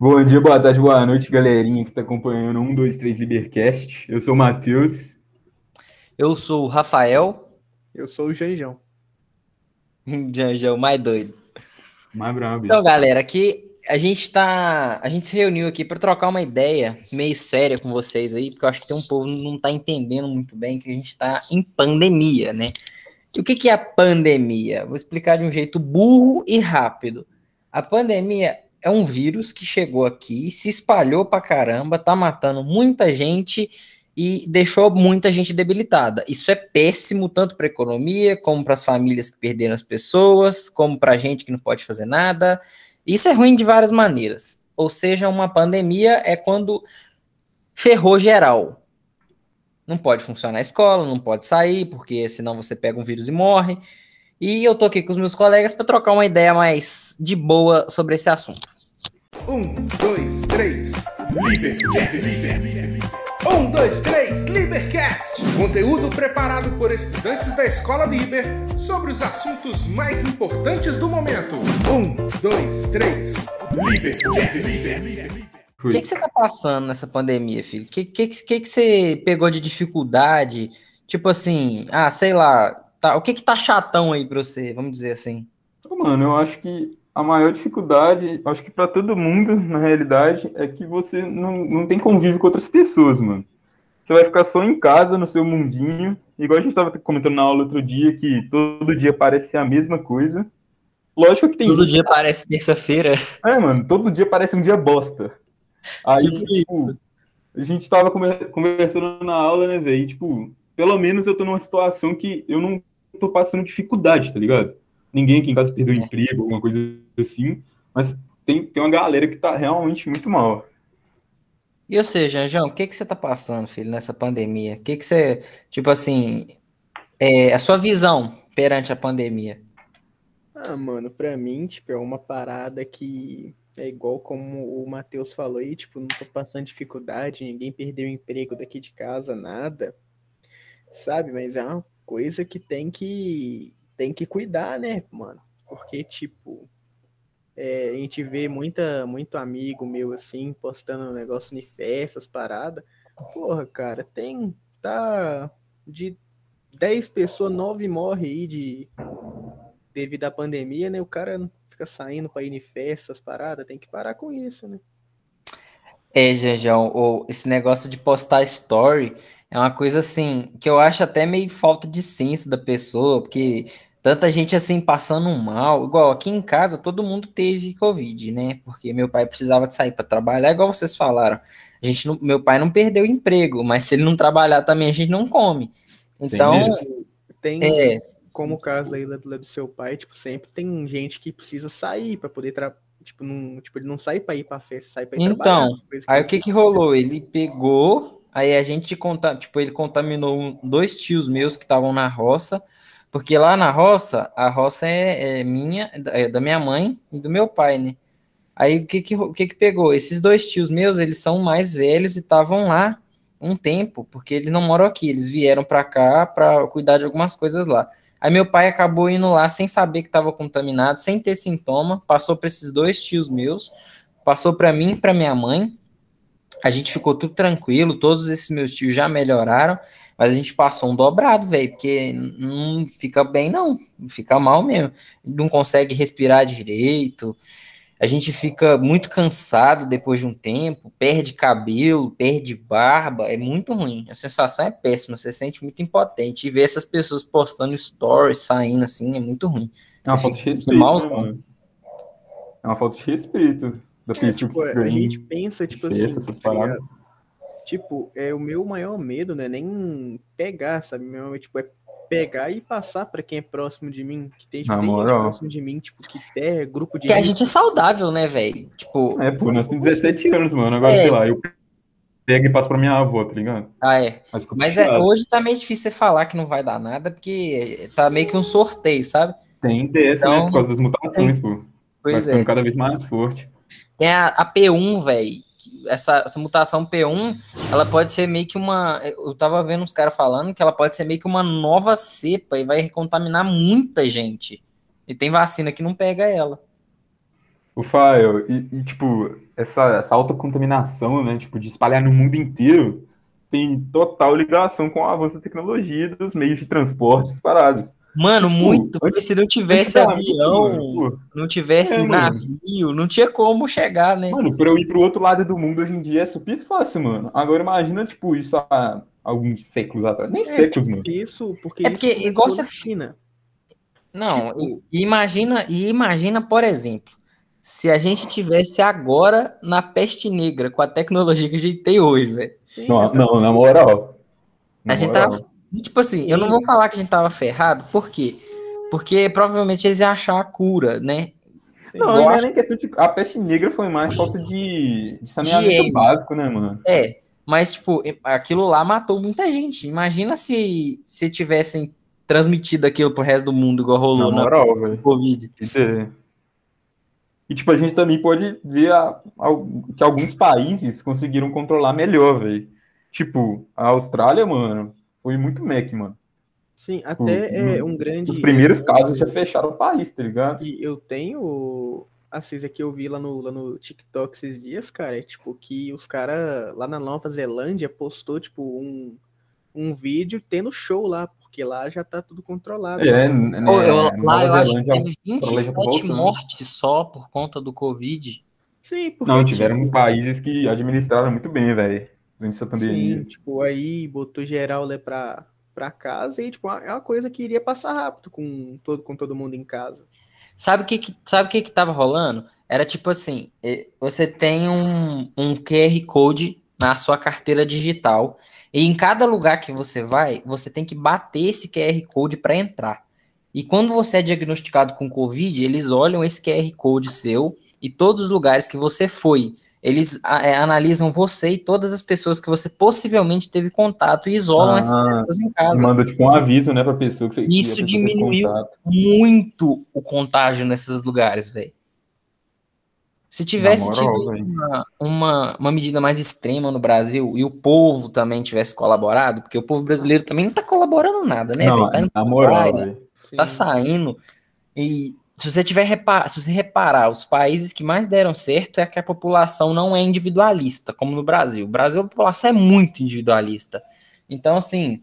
Bom dia, boa tarde, boa noite, galerinha que está acompanhando 1, 2, 3 Libercast. Eu sou o Matheus. Eu sou o Rafael. Eu sou o Janjão. Janjão, mais doido. Mais brabo. Então, galera, aqui a gente tá. A gente se reuniu aqui para trocar uma ideia meio séria com vocês aí, porque eu acho que tem um povo que não tá entendendo muito bem que a gente está em pandemia, né? E o que, que é a pandemia? Vou explicar de um jeito burro e rápido. A pandemia é um vírus que chegou aqui, se espalhou pra caramba, tá matando muita gente e deixou muita gente debilitada. Isso é péssimo tanto para a economia, como para as famílias que perderam as pessoas, como para a gente que não pode fazer nada. Isso é ruim de várias maneiras. Ou seja, uma pandemia é quando ferrou geral. Não pode funcionar a escola, não pode sair, porque senão você pega um vírus e morre. E eu tô aqui com os meus colegas para trocar uma ideia mais de boa sobre esse assunto. Um, dois, três, Libercast. Um, dois, três, Libercast. Conteúdo preparado por estudantes da Escola Liber sobre os assuntos mais importantes do momento. Um, dois, três, Libercast. O que, que você tá passando nessa pandemia, filho? O que, que, que, que você pegou de dificuldade? Tipo assim, ah, sei lá, Tá, o que que tá chatão aí pra você, vamos dizer assim? Mano, eu acho que a maior dificuldade, acho que para todo mundo, na realidade, é que você não, não tem convívio com outras pessoas, mano. Você vai ficar só em casa, no seu mundinho, igual a gente estava comentando na aula outro dia, que todo dia parece a mesma coisa. Lógico que tem. Todo dia parece terça-feira. É, mano, todo dia parece um dia bosta. Aí, tipo, tipo a gente tava conversando na aula, né, velho? Tipo, pelo menos eu tô numa situação que eu não tô passando dificuldade, tá ligado? Ninguém aqui em casa perdeu é. emprego, alguma coisa assim, mas tem, tem uma galera que tá realmente muito mal. E ou seja, João, o que que você tá passando, filho, nessa pandemia? O que que você, tipo assim, é, a sua visão perante a pandemia? Ah, mano, pra mim, tipo, é uma parada que é igual como o Matheus falou aí, tipo, não tô passando dificuldade, ninguém perdeu emprego daqui de casa, nada, sabe? Mas é uma coisa que tem que tem que cuidar, né, mano? Porque, tipo, é, a gente vê muita, muito amigo meu, assim, postando negócio de festas, paradas. Porra, cara, tem, tá, de 10 pessoas, 9 morre aí de, devido à pandemia, né? O cara fica saindo pra ir em festas, paradas, tem que parar com isso, né? É, Jejão, esse negócio de postar story é uma coisa assim que eu acho até meio falta de senso da pessoa, porque tanta gente assim passando mal, igual aqui em casa todo mundo teve Covid, né? Porque meu pai precisava de sair para trabalhar, igual vocês falaram. A gente não, meu pai não perdeu emprego, mas se ele não trabalhar também a gente não come. Então, tem, é, como o caso aí do, do seu pai, tipo, sempre tem gente que precisa sair para poder trabalhar tipo, não, tipo, ele não sai para ir para festa, sai para ir trabalhar. Então, aí o que que rolou? Ele pegou Aí a gente conta, tipo, ele contaminou dois tios meus que estavam na roça, porque lá na roça, a roça é, é minha, é da minha mãe e do meu pai, né? Aí o que que, o que que pegou? Esses dois tios meus, eles são mais velhos e estavam lá um tempo, porque eles não moram aqui, eles vieram para cá para cuidar de algumas coisas lá. Aí meu pai acabou indo lá sem saber que estava contaminado, sem ter sintoma, passou para esses dois tios meus, passou para mim e para minha mãe. A gente ficou tudo tranquilo, todos esses meus tios já melhoraram, mas a gente passou um dobrado, velho, porque não fica bem, não. Fica mal mesmo. Não consegue respirar direito. A gente fica muito cansado depois de um tempo, perde cabelo, perde barba, é muito ruim. A sensação é péssima, você se sente muito impotente. E ver essas pessoas postando stories, saindo assim, é muito ruim. É uma falta de respeito. Né, é uma falta de respeito. É, tipo, a gente pensa, tipo assim, tá tipo, é o meu maior medo, né? Nem pegar, sabe? Meu, tipo, é pegar e passar para quem é próximo de mim, que tem, tipo, tem gente próximo de mim, tipo, que é grupo de Que a gente é saudável, né, velho? Tipo, é, pô, nós temos 17 anos, mano. Agora, é. sei lá, eu pego e passo pra minha avó, tá ligado? Ah, é. Mas, Mas é, hoje tá meio difícil você falar que não vai dar nada, porque tá meio que um sorteio, sabe? Tem desse, então, né? Por causa das mutações, tem... pô. Pois vai é. cada vez mais forte. Tem a, a P1, velho. Essa, essa mutação P1, ela pode ser meio que uma. Eu tava vendo uns caras falando que ela pode ser meio que uma nova cepa e vai contaminar muita gente. E tem vacina que não pega ela. O Fael, e, e, tipo, essa, essa autocontaminação, né, tipo, de espalhar no mundo inteiro, tem total ligação com o avanço da tecnologia dos meios de transporte parados. Mano, tipo, muito, porque se não tivesse avião, mano, não tivesse é, navio, não tinha como chegar, né? Mano, pra eu ir pro outro lado do mundo hoje em dia é super fácil, mano. Agora imagina, tipo, isso há alguns séculos atrás. Nem é, séculos, tipo, mano. Isso, porque é porque isso igual você... Não, tipo... imagina, e imagina, por exemplo, se a gente tivesse agora na peste negra, com a tecnologia que a gente tem hoje, velho. Não, não, na moral. Na a gente moral. Tipo assim, eu não vou falar que a gente tava ferrado, por quê? Porque provavelmente eles iam achar a cura, né? Não, não é nem questão de. A peste negra foi mais falta de, de saneamento de básico, né, mano? É, mas, tipo, aquilo lá matou muita gente. Imagina se, se tivessem transmitido aquilo pro resto do mundo, igual rolou na, moral, na Covid. E, tipo, a gente também pode ver a, a, que alguns países conseguiram controlar melhor, velho. Tipo, a Austrália, mano, foi muito Mac, mano. Sim, até é um grande. Os primeiros casos já fecharam o país, tá ligado? E eu tenho. Assim, que eu vi lá no, lá no TikTok esses dias, cara, é tipo que os caras lá na Nova Zelândia postou, tipo, um, um vídeo tendo show lá, porque lá já tá tudo controlado. É, né? Pô, eu, lá eu acho que teve 27 mortes só por conta do Covid. Sim, porque. Não, tiveram tipo... países que administraram muito bem, velho durante essa pandemia. Sim, tipo, aí botou geral lá pra, pra casa e, tipo, é uma coisa que iria passar rápido com todo, com todo mundo em casa. Sabe o que, que, sabe que que tava rolando? Era tipo assim, você tem um, um QR Code na sua carteira digital e em cada lugar que você vai, você tem que bater esse QR Code para entrar. E quando você é diagnosticado com Covid, eles olham esse QR Code seu e todos os lugares que você foi eles é, analisam você e todas as pessoas que você possivelmente teve contato e isolam ah, essas pessoas em casa. Manda tipo um aviso, né, para pessoa que você Isso diminuiu muito o contágio nesses lugares, velho. Se tivesse moral, tido uma, uma, uma, medida mais extrema no Brasil e o povo também tivesse colaborado, porque o povo brasileiro também não tá colaborando nada, né, velho? Tá moral, praia, tá saindo e se você tiver repar, se você reparar, os países que mais deram certo é que a população não é individualista, como no Brasil. O Brasil, a população é muito individualista. Então, assim,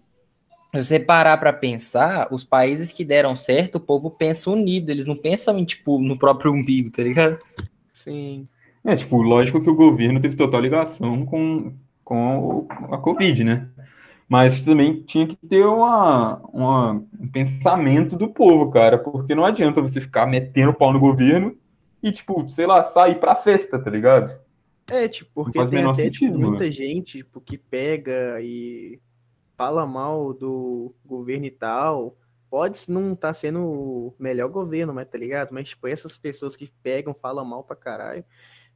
se você parar para pensar, os países que deram certo, o povo pensa unido, eles não pensam em, tipo, no próprio umbigo, tá ligado? Sim. É, tipo, lógico que o governo teve total ligação com, com a Covid, né? Mas também tinha que ter uma, uma, um pensamento do povo, cara, porque não adianta você ficar metendo pau no governo e, tipo, sei lá, sair pra festa, tá ligado? É, tipo, porque tem até tipo, sentido, tipo, muita gente tipo, que pega e fala mal do governo e tal. Pode não estar tá sendo o melhor governo, mas tá ligado? Mas, tipo, essas pessoas que pegam, falam mal pra caralho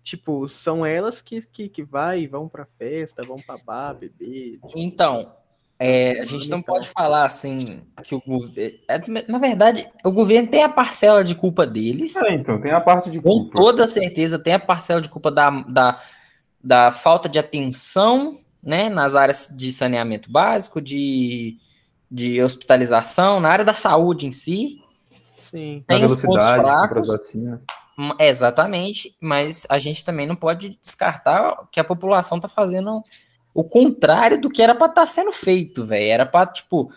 tipo, são elas que, que, que vai, vão pra festa, vão pra bar, beber. Tipo... Então, é, a gente não pode falar assim que o governo. É, na verdade, o governo tem a parcela de culpa deles. É, então, tem a parte de culpa. Com toda certeza, tem a parcela de culpa da, da, da falta de atenção né, nas áreas de saneamento básico, de, de hospitalização, na área da saúde em si. Sim. Tem os pontos fracos. Exatamente, mas a gente também não pode descartar que a população está fazendo o contrário do que era para estar tá sendo feito, velho. Era para tipo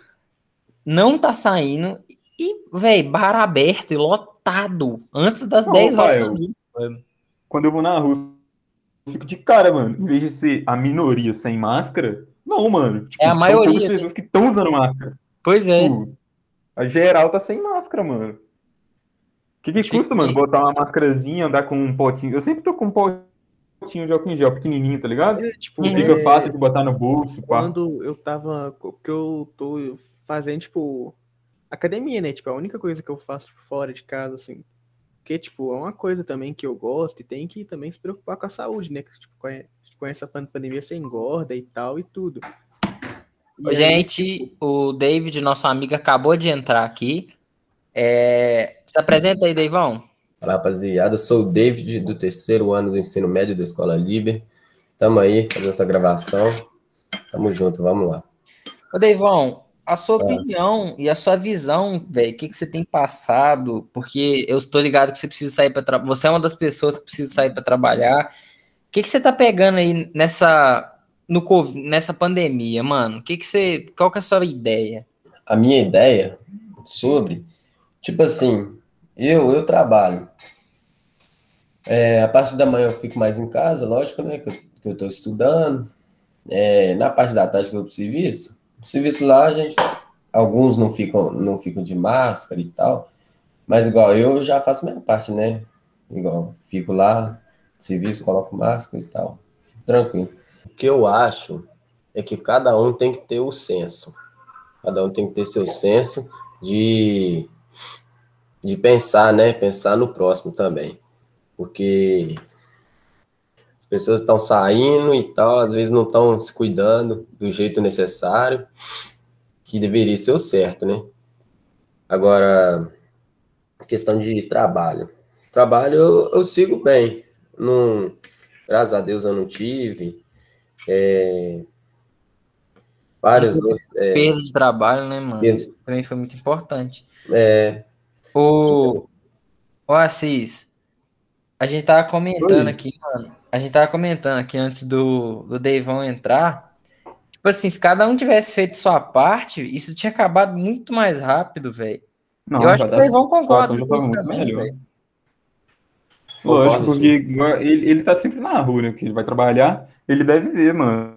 não tá saindo e, velho, bar aberto e lotado antes das não, 10 horas. Eu, quando eu vou na rua, eu fico de cara, mano. Em vez de ser a minoria sem máscara, não, mano. Tipo, é a maioria. As pessoas que estão usando máscara. Pois é. Tipo, a geral tá sem máscara, mano. O que, que custa, mano? Botar uma máscarazinha, andar com um potinho. Eu sempre tô com um potinho de álcool em gel pequenininho, tá ligado? É, tipo, fica é... fácil de botar no bolso. Quando pá. eu tava. que eu tô fazendo, tipo, academia, né? Tipo, a única coisa que eu faço tipo, fora de casa, assim. Porque, tipo, é uma coisa também que eu gosto e tem que também se preocupar com a saúde, né? Que, tipo, com essa pandemia você engorda e tal e tudo. E Gente, aí, tipo... o David, nosso amigo, acabou de entrar aqui. É... Se apresenta aí, Deivão. Fala rapaziada, eu sou o David do terceiro ano do ensino médio da Escola Liber. Tamo aí fazendo essa gravação. Tamo junto, vamos lá. Ô Deivão, a sua opinião e a sua visão, velho, o que, que você tem passado? Porque eu estou ligado que você precisa sair para trabalhar. Você é uma das pessoas que precisa sair para trabalhar. O que, que você tá pegando aí nessa no nessa pandemia, mano? O que, que você. Qual que é a sua ideia? A minha ideia sobre, tipo assim, eu eu trabalho. É, a parte da manhã eu fico mais em casa, lógico, né? Que eu, que eu tô estudando. É, na parte da tarde que eu vou pro serviço, no serviço lá a gente. Alguns não ficam, não ficam de máscara e tal. Mas igual eu já faço minha parte, né? Igual, fico lá, serviço, coloco máscara e tal. Tranquilo. O que eu acho é que cada um tem que ter o senso. Cada um tem que ter seu senso de, de pensar, né? Pensar no próximo também. Porque as pessoas estão saindo e tal, às vezes não estão se cuidando do jeito necessário, que deveria ser o certo, né? Agora, questão de trabalho. Trabalho eu, eu sigo bem. Não, graças a Deus eu não tive. É, vários outros. É, perda de trabalho, né, mano? Perda. Isso também foi muito importante. é, O, o Assis, a gente tava comentando Oi. aqui, mano. A gente tava comentando aqui antes do, do Deivão entrar. Tipo assim, se cada um tivesse feito sua parte, isso tinha acabado muito mais rápido, velho. Eu acho que o tá- Deivão concorda com isso tava muito também, velho. Lógico, porque ele, ele tá sempre na rua, né? Que ele vai trabalhar, ele deve ver, mano.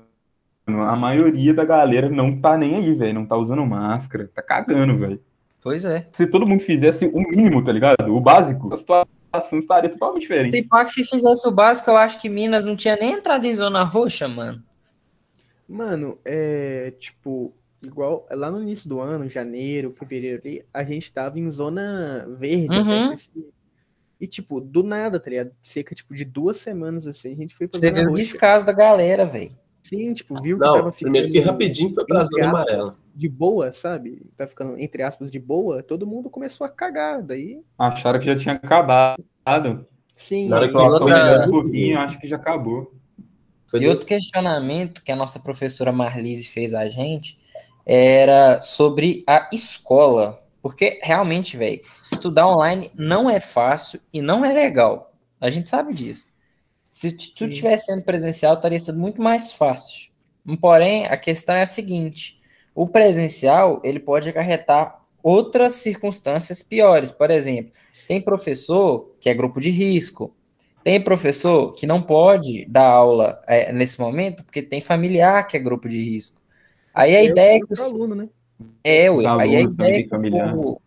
A maioria da galera não tá nem aí, velho. Não tá usando máscara, tá cagando, velho. Pois é. Se todo mundo fizesse o mínimo, tá ligado? O básico, a situação estaria totalmente diferente. Se pá que se fizesse o básico, eu acho que Minas não tinha nem entrado em zona roxa, mano. Mano, é tipo, igual lá no início do ano, janeiro, fevereiro ali, a gente tava em zona verde, Uhum. até assistir. E tipo, do nada, tá ligado? Cerca tipo de duas semanas assim, a gente foi pra Você zona vê o roxa. descaso da galera, velho. Sim, tipo, viu que não, tava primeiro que ficando rapidinho foi pra zona aspas, amarela. de boa, sabe? Tá ficando entre aspas de boa, todo mundo começou a cagar, daí Acharam que já tinha acabado. sim, Na hora que outra- pouquinho, acho que já acabou. Foi E outro desse- questionamento que a nossa professora Marlise fez a gente era sobre a escola. Porque realmente, velho, estudar online não é fácil e não é legal. A gente sabe disso. Se tu Sim. tivesse sendo presencial, estaria sendo muito mais fácil. Porém, a questão é a seguinte: o presencial ele pode acarretar outras circunstâncias piores. Por exemplo, tem professor que é grupo de risco, tem professor que não pode dar aula é, nesse momento porque tem familiar que é grupo de risco. Aí a eu ideia é que os- aluno, né? é, ué, aí a ideia que o familiar. povo,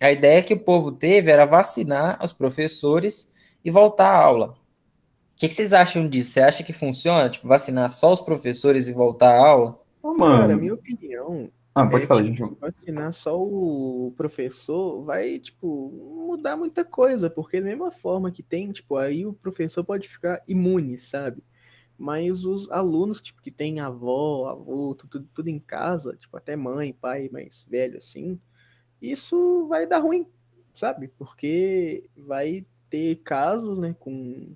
a ideia que o povo teve era vacinar os professores e voltar à aula. O que, que vocês acham disso? Você acha que funciona? Tipo, vacinar só os professores e voltar à aula? Ô, Cara, mano. minha opinião Ah, pode é, falar, tipo, gente. vacinar só o professor vai, tipo, mudar muita coisa, porque da mesma forma que tem, tipo, aí o professor pode ficar imune, sabe? Mas os alunos, tipo, que tem avó, avô, tudo, tudo em casa, tipo, até mãe, pai mais velho, assim, isso vai dar ruim, sabe? Porque vai ter casos, né, com,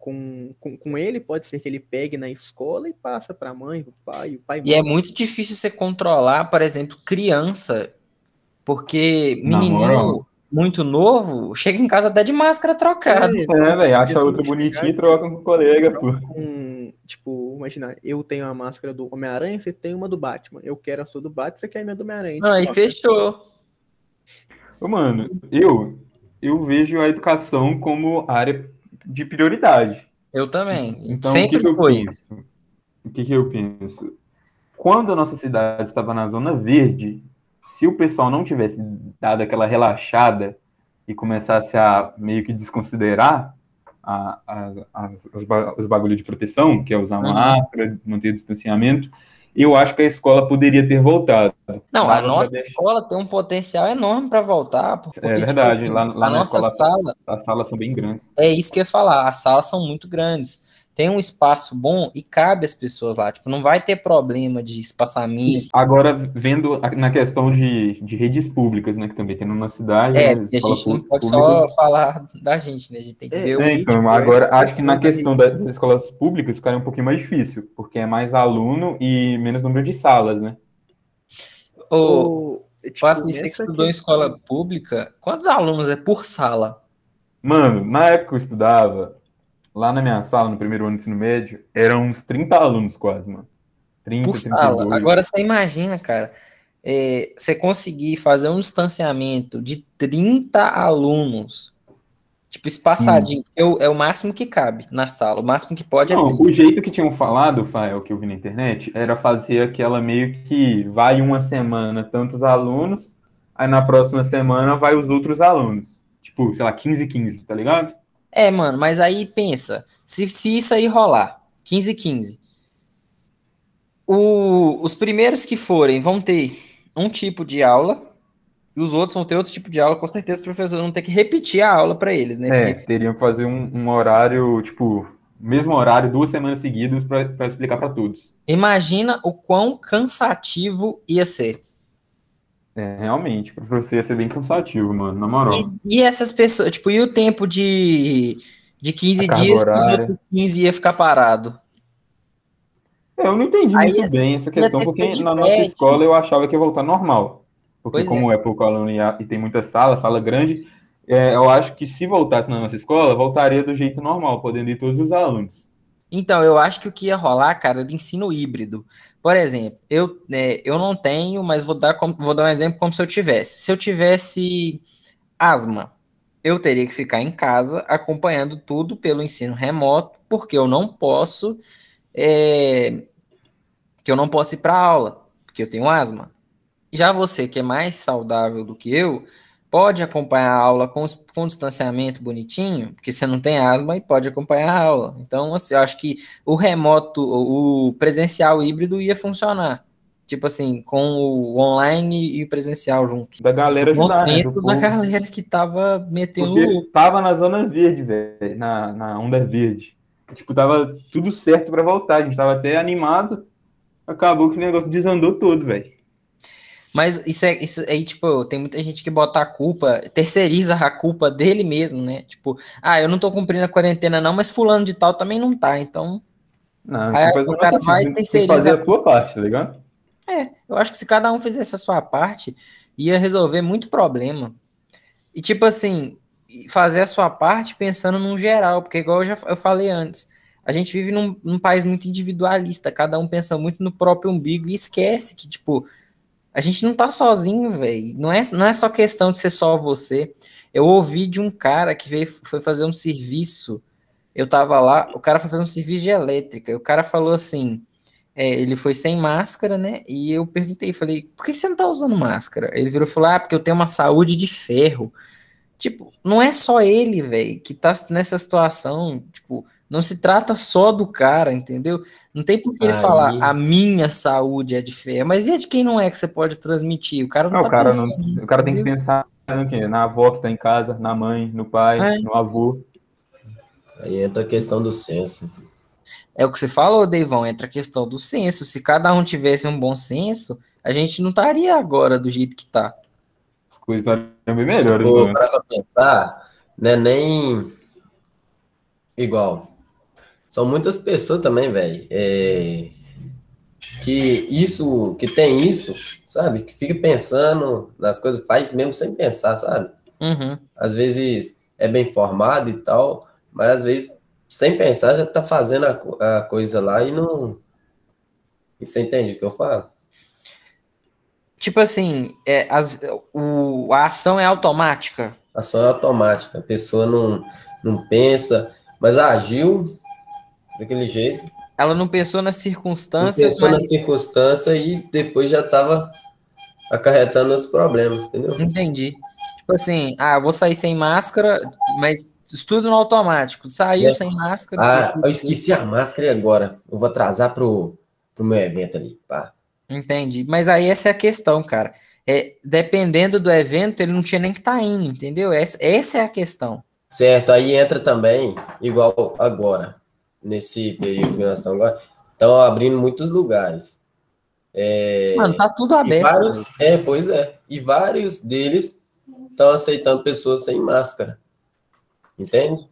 com, com, com ele, pode ser que ele pegue na escola e passa pra mãe, pro pai, o pai E é morre. muito difícil você controlar, por exemplo, criança, porque menininho moral. muito novo chega em casa até de máscara trocada. É, É, velho, acha bonitinha chegar e troca com o colega, pô. com, tipo, imagina, eu tenho a máscara do Homem-Aranha, você tem uma do Batman. Eu quero a sua do Batman, você quer a minha do Homem-Aranha. Não, aí Tipo, ó, fechou. Ô, mano, eu, eu vejo a educação como área de prioridade. Eu também. Então, Sempre o que, que foi. penso? O que, que eu penso? Quando a nossa cidade estava na zona verde, se o pessoal não tivesse dado aquela relaxada e começasse a meio que desconsiderar a- as- as- os, ba- os bagulhos de proteção, que é usar Uhum. máscara, manter distanciamento, eu acho que a escola poderia ter voltado. Não, Dava a nossa escola tem um potencial enorme para voltar, porque É tipo verdade, assim, lá- lá a na nossa escola- sala As salas são bem grandes. é isso que eu ia falar, as salas são muito grandes. Tem um espaço bom e cabe as pessoas lá, tipo, não vai ter problema de espaçamento. Agora, vendo a- na questão de, de redes públicas, né, que também tem numa cidade, É, né, a gente não pode só falar da gente, né? A gente tem que É, ver o É, então, tipo, agora é acho que na questão questão da- da- das escolas públicas ficaria um pouquinho mais difícil, porque é mais aluno e menos número de salas, né? Ô, O, tipo, que nessa estudou em escola pública. Quantos alunos é por sala? Mano, na época que eu estudava, lá na minha sala, no primeiro ano do ensino médio, eram uns 30 alunos quase, mano. 30, Por sala. 32. Agora você imagina, cara, é, você conseguir fazer um distanciamento de 30 alunos, tipo, espaçadinho, é o, é o máximo que cabe na sala, o máximo que pode Não, é 30. o jeito que tinham falado, Fael, que eu vi na internet, era fazer aquela meio que vai uma semana tantos alunos, aí na próxima semana vai os outros alunos. Tipo, sei lá, 15 15, tá ligado? É, mano, mas aí pensa, se, se isso aí rolar, 15 15, o, os primeiros que forem vão ter um tipo de aula, e os outros vão ter outro tipo de aula, com certeza o professor não tem que repetir a aula para eles, né? É, Porque teriam que fazer um, um horário, tipo, mesmo horário, duas semanas seguidas pra explicar pra todos. imagina o quão cansativo ia ser. É, realmente, pra você ia ser bem cansativo, mano, na moral. E, e essas pessoas, tipo, e o tempo de, de 15 A carga dias que os outros 15 ia ficar parado? É, eu não entendi Aí muito bem essa questão, porque que na nossa pet. escola eu achava que ia voltar normal. Porque Pois como é. pouco aluno e, a- e tem muita sala, sala grande, é, eu acho que se voltasse na nossa escola, voltaria do jeito normal, podendo ir todos os alunos. Então, eu acho que o que ia rolar, cara, era ensino híbrido. Por exemplo, eu, né, eu não tenho, mas vou dar, como- vou dar um exemplo como se eu tivesse. Se eu tivesse asma, eu teria que ficar em casa acompanhando tudo pelo ensino remoto, porque eu não posso, é, que eu não posso ir para aula, porque eu tenho asma. Já você, que é mais saudável do que eu, pode acompanhar a aula com, com distanciamento bonitinho, porque você não tem asma e pode acompanhar a aula. Então, assim, eu acho que o remoto, o presencial híbrido ia funcionar. Tipo assim, com o online e o presencial juntos. Da galera ajudar, né? do da povo. galera que tava metendo Porque tava na zona verde, velho, na, na onda verde. Tipo, tava tudo certo pra voltar, a gente tava até animado, acabou que o negócio desandou todo, velho. Mas isso é isso aí, tipo, tem muita gente que bota a culpa, terceiriza a culpa dele mesmo, né? Tipo, ah, eu não tô cumprindo a quarentena, não, mas fulano de tal também não tá. Então, Não, Aí faz o cara vai sentido. Tem que terceiriza- fazer a sua parte, tá ligado? é, eu acho que se cada um fizesse a sua parte, ia resolver muito problema. E tipo assim, fazer a sua parte pensando num geral, porque igual eu já eu falei antes, a gente vive num, num país muito individualista, cada um pensa muito no próprio umbigo e esquece que, tipo, a gente não tá sozinho, velho. Não é, não é só questão de ser só você. Eu ouvi de um cara que veio, foi fazer um serviço. Eu tava lá, o cara foi fazer um serviço de elétrica. E o cara falou assim: é, ele foi sem máscara, né? E eu perguntei, falei, por que você não tá usando máscara? Ele virou e falou: ah, porque eu tenho uma saúde de ferro. Tipo, não é só ele, velho, que tá nessa situação. Tipo, não se trata só do cara, entendeu? Não tem por que ele Aí- falar a minha saúde é de ferro, mas e a de quem não é que você pode transmitir? O cara não Não, tá o cara, pensando não, o cara tem que pensar no quê? Na avó que tá em casa, na mãe, no pai, É. no avô. Aí entra a questão do senso. É o que você falou, Deivão, entra a questão do senso. Se cada um tivesse um bom senso, a gente não estaria agora do jeito que tá. As coisas estariam bem Se melhores, for mano. parar pra pensar, não é nem igual. São muitas pessoas também, velho, é, que isso, que tem isso, sabe? Que fica pensando nas coisas, faz mesmo sem pensar, sabe? Uhum. Às vezes é bem formado e tal, mas às vezes sem pensar já tá fazendo a, a coisa lá e não. Você entende o que eu falo? Tipo assim, é, as- o, a ação é automática. Ação é automática, a pessoa não, não pensa, mas agiu daquele jeito, Ela não pensou nas não circunstâncias, pensou na mas. circunstância e depois já estava acarretando outros problemas, entendeu? Entendi. Tipo assim, ah, vou sair sem máscara, mas estudo no automático. Saiu É. sem máscara. Ah, esqueci. eu esqueci a máscara e agora? Eu vou atrasar pro, pro meu evento ali, pá. Entendi. Mas aí essa é a questão, cara. É, dependendo do evento, ele não tinha nem que estar indo, entendeu? Essa, essa é a questão. Certo, aí entra também, igual agora, nesse período que nós estamos agora, estão abrindo muitos lugares. É, Mano, tá tudo aberto. vários, é, pois é, e vários deles estão aceitando pessoas sem máscara. Entende?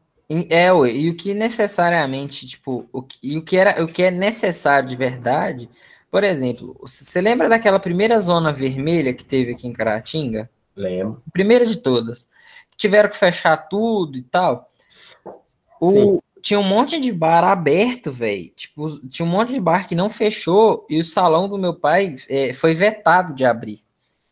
É, ué, e o que necessariamente, tipo, o que, e o que era, o que é necessário de verdade, Por exemplo, você lembra daquela primeira zona vermelha que teve aqui em Caratinga? Lembro. Primeira de todas. Tiveram que fechar tudo e tal. O, tinha um monte de bar aberto, velho. Tipo, tinha um monte de bar que não fechou e o salão do meu pai é, foi vetado de abrir.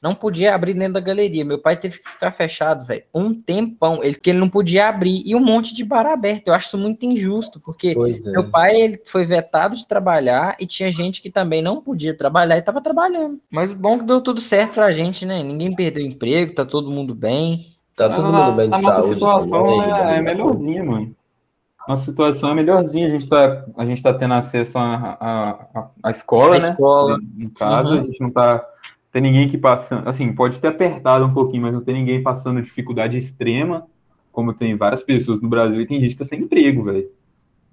Não podia abrir dentro da galeria. Meu pai teve que ficar fechado, velho. Um tempão. Ele, que ele não podia abrir. E um monte de bar aberto. Eu acho isso muito injusto, porque é. meu pai ele foi vetado de trabalhar e tinha gente que também não podia trabalhar e tava trabalhando. Mas o bom é que deu tudo certo pra gente, né? Ninguém perdeu emprego, tá todo mundo bem. Tá todo a, mundo bem de a nossa saúde situação também, é, graças é a melhorzinha, mano. Nossa situação é melhorzinha. A gente tá, a gente tá tendo acesso à a, a, a escola, A né? escola. Em casa, Uhum. a gente não tá. Tem ninguém que passando. Assim, pode ter apertado um pouquinho, mas não tem ninguém passando dificuldade extrema, como tem várias pessoas no Brasil e tem gente que tá sem emprego, velho.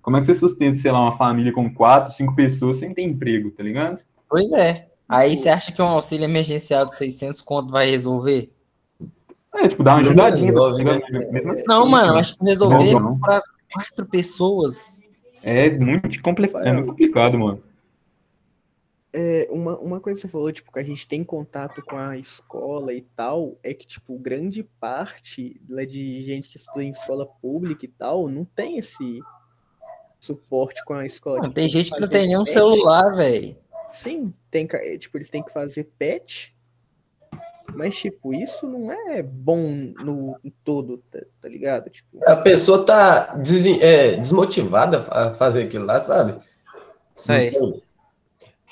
Como é que você sustenta, sei lá, uma família com quatro, cinco pessoas sem ter emprego, tá ligado? Pois é. Aí você acha que um auxílio emergencial de 600 conto vai resolver? É, tipo, dá uma ajudadinha, tá resolve, ligado? Mesmo assim, Não, mano, mas tipo, resolver Não, não. para quatro pessoas. É muito, complicado, é muito complicado, mano. É, uma, uma coisa que você falou, tipo, que a gente tem contato com a escola e tal, é que, tipo, grande parte lá de gente que estuda em escola pública e tal, não tem esse suporte com a escola. Mano, Tipo, tem gente que não tem nenhum pet. celular, velho. Sim, tem, é, tipo, eles têm que fazer pet, mas, tipo, isso não é bom no todo, tá, tá ligado? Tipo, A pessoa tá des- é, desmotivada a fazer aquilo lá, sabe? Isso aí. Não tem,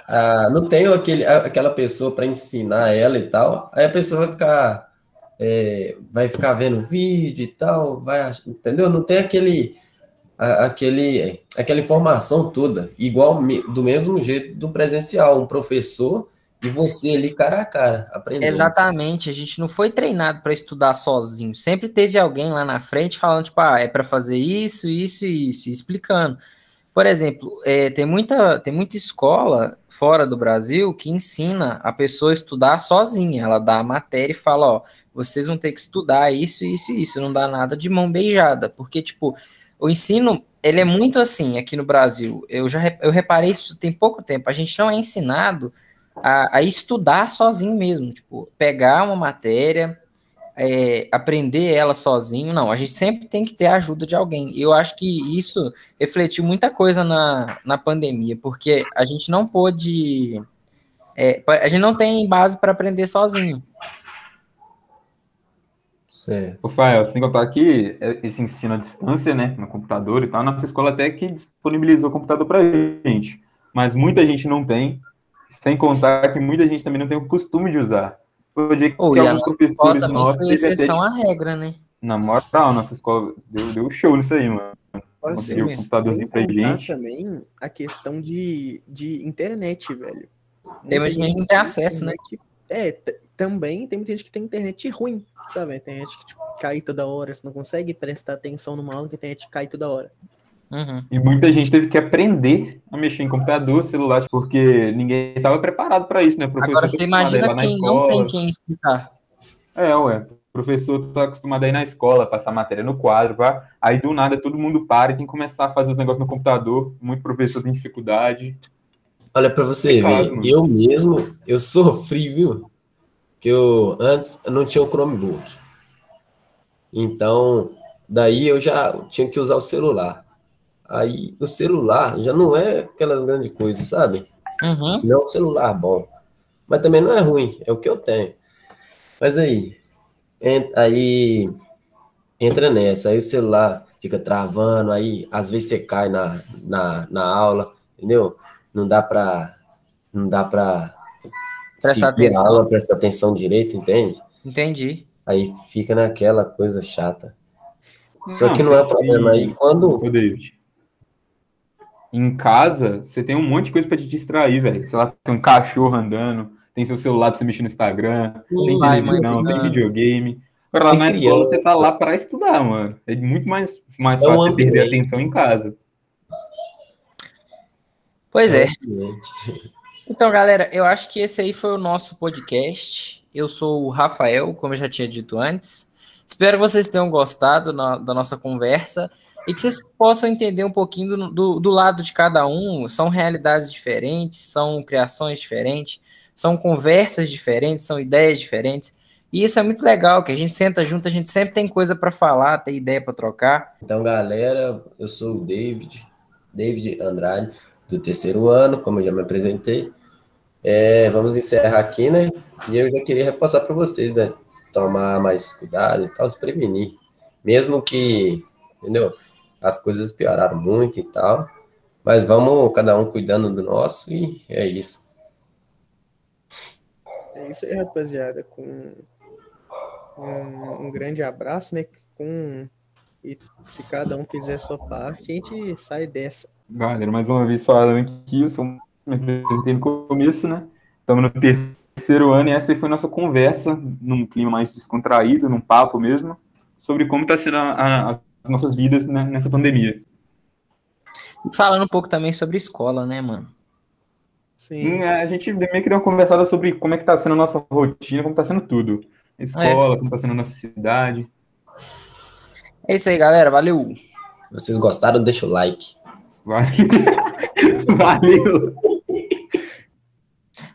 ah, não tem aquele, aquela pessoa para ensinar ela e tal. Aí a pessoa vai ficar, é, vai ficar vendo vídeo e tal, vai, entendeu? Não tem aquele, a- aquele, aquela informação toda, igual do mesmo jeito do presencial, um professor e você ali cara a cara, aprendendo. Exatamente, a gente não foi treinado para estudar sozinho. Sempre teve alguém lá na frente falando, tipo, ah, é para fazer isso, isso e isso, e explicando. Por exemplo, é, tem, muita, tem muita escola fora do Brasil que ensina a pessoa a estudar sozinha. Ela dá a matéria e fala, ó, vocês vão ter que estudar isso, isso e isso. Não dá nada de mão beijada, porque, tipo, o ensino, ele é muito assim aqui no Brasil. Eu já eu reparei isso tem pouco tempo. A gente não é ensinado a, a estudar sozinho mesmo, tipo, pegar uma matéria, é, aprender ela sozinho. Não, a gente sempre tem que ter a ajuda de alguém. E eu acho que isso refletiu muita coisa na, na pandemia, porque a gente não pôde. é, a gente não tem base para aprender sozinho. Certo. Rafael, sem contar que é, esse ensino à distância, né, no computador e tal, nossa escola até que disponibilizou o computador pra gente, mas muita gente não tem, sem contar que muita gente também não tem o costume de usar. Foi o dia que Ou e a alguns nossa escola professores também nossos foi exceção à regra, né? na moral, nossa escola deu, deu show nisso aí, mano. assim, Deu o computadorzinho sem pra gente. também a questão de, de internet, velho. Tem Muita gente que não tem acesso, né? É, também tem muita gente que tem internet ruim, sabe? Tem gente que tipo, cai toda hora, você não consegue prestar atenção numa aula que a internet cai toda hora. Uhum. E muita gente teve que aprender a mexer em computador, celular, porque ninguém estava preparado para isso, né? Professor Agora tá você imagina quem não tem quem explicar. É, ué. O professor tá acostumado a ir na escola, passar matéria no quadro, pá. aí do nada todo mundo para e tem que começar a fazer os negócios no computador. Muito professor tem dificuldade. Olha pra você ver, eu mesmo, eu sofri, viu? Que eu antes eu não tinha o Chromebook. Então, daí eu já tinha que usar o celular. Aí o celular já não é aquelas grandes coisas, sabe? Uhum. Não é um celular bom. Mas também não é ruim, é o que eu tenho. Mas aí, en- aí entra nessa, aí o celular fica travando, aí às vezes você cai na, na, na aula, entendeu? Não dá pra, não dá pra Prestar atenção. aula, prestar atenção direito, entende? Entendi. Aí fica naquela coisa chata. Só Não, que não é problema. Aí quando. Ô, David. Em casa, você tem um monte de coisa pra te distrair, velho. Sei lá, tem um cachorro andando, tem seu celular pra você mexer no Instagram, tem pai, televisão, tem videogame. Agora lá Tem na criança. escola você tá lá pra estudar, mano. É muito mais, mais É fácil você perder a atenção em casa. Pois é. Realmente. Então, galera, eu acho que esse aí foi o nosso podcast. Eu sou o Rafael, como eu já tinha dito antes. Espero que vocês tenham gostado na- da nossa conversa. E que vocês possam entender um pouquinho do, do, do, lado de cada um. São realidades diferentes, são criações diferentes, são conversas diferentes, são ideias diferentes. E isso é muito legal, que a gente senta junto, a gente sempre tem coisa para falar, tem ideia para trocar. Então, galera, eu sou o David, David Andrade, do terceiro ano, como eu já me apresentei. É, vamos encerrar aqui, né? E eu já queria reforçar para vocês, né? Tomar mais cuidado e tal, se prevenir. Mesmo que, entendeu? As coisas pioraram muito e tal. Mas vamos cada um cuidando do nosso e é isso. É isso aí, rapaziada. Com um, um grande abraço, né? Com e se cada um fizer a sua parte, a gente sai dessa. Galera, mais uma vez falando aqui, eu sou me apresentei no começo, né? Estamos no terceiro ano e essa foi a nossa conversa, num clima mais descontraído, num papo mesmo, sobre como está sendo a, a, nossas vidas né, nessa pandemia. Falando um pouco também sobre escola, né, mano? Sim. Hum, a gente meio que deu uma conversada sobre como é que tá sendo a nossa rotina, como tá sendo tudo. escola, é. como tá sendo a nossa cidade. É isso aí, galera. Valeu. Se vocês gostaram, deixa o like. Valeu.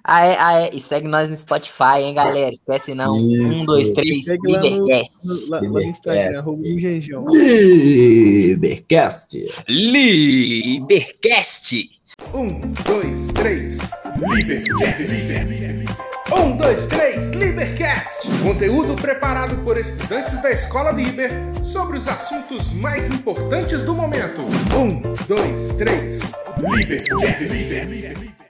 Aê, aê, e segue nós no Spotify, hein, galera? Esquece não. Isso. Um, dois, três, Libercast. Lá, no, lá, no Instagram, Libercast. Libercast. Um, dois, três, Libercast. Um, dois, três, Libercast! Conteúdo preparado por estudantes da Escola Liber sobre os assuntos mais importantes do momento. Um, dois, três, Libercast!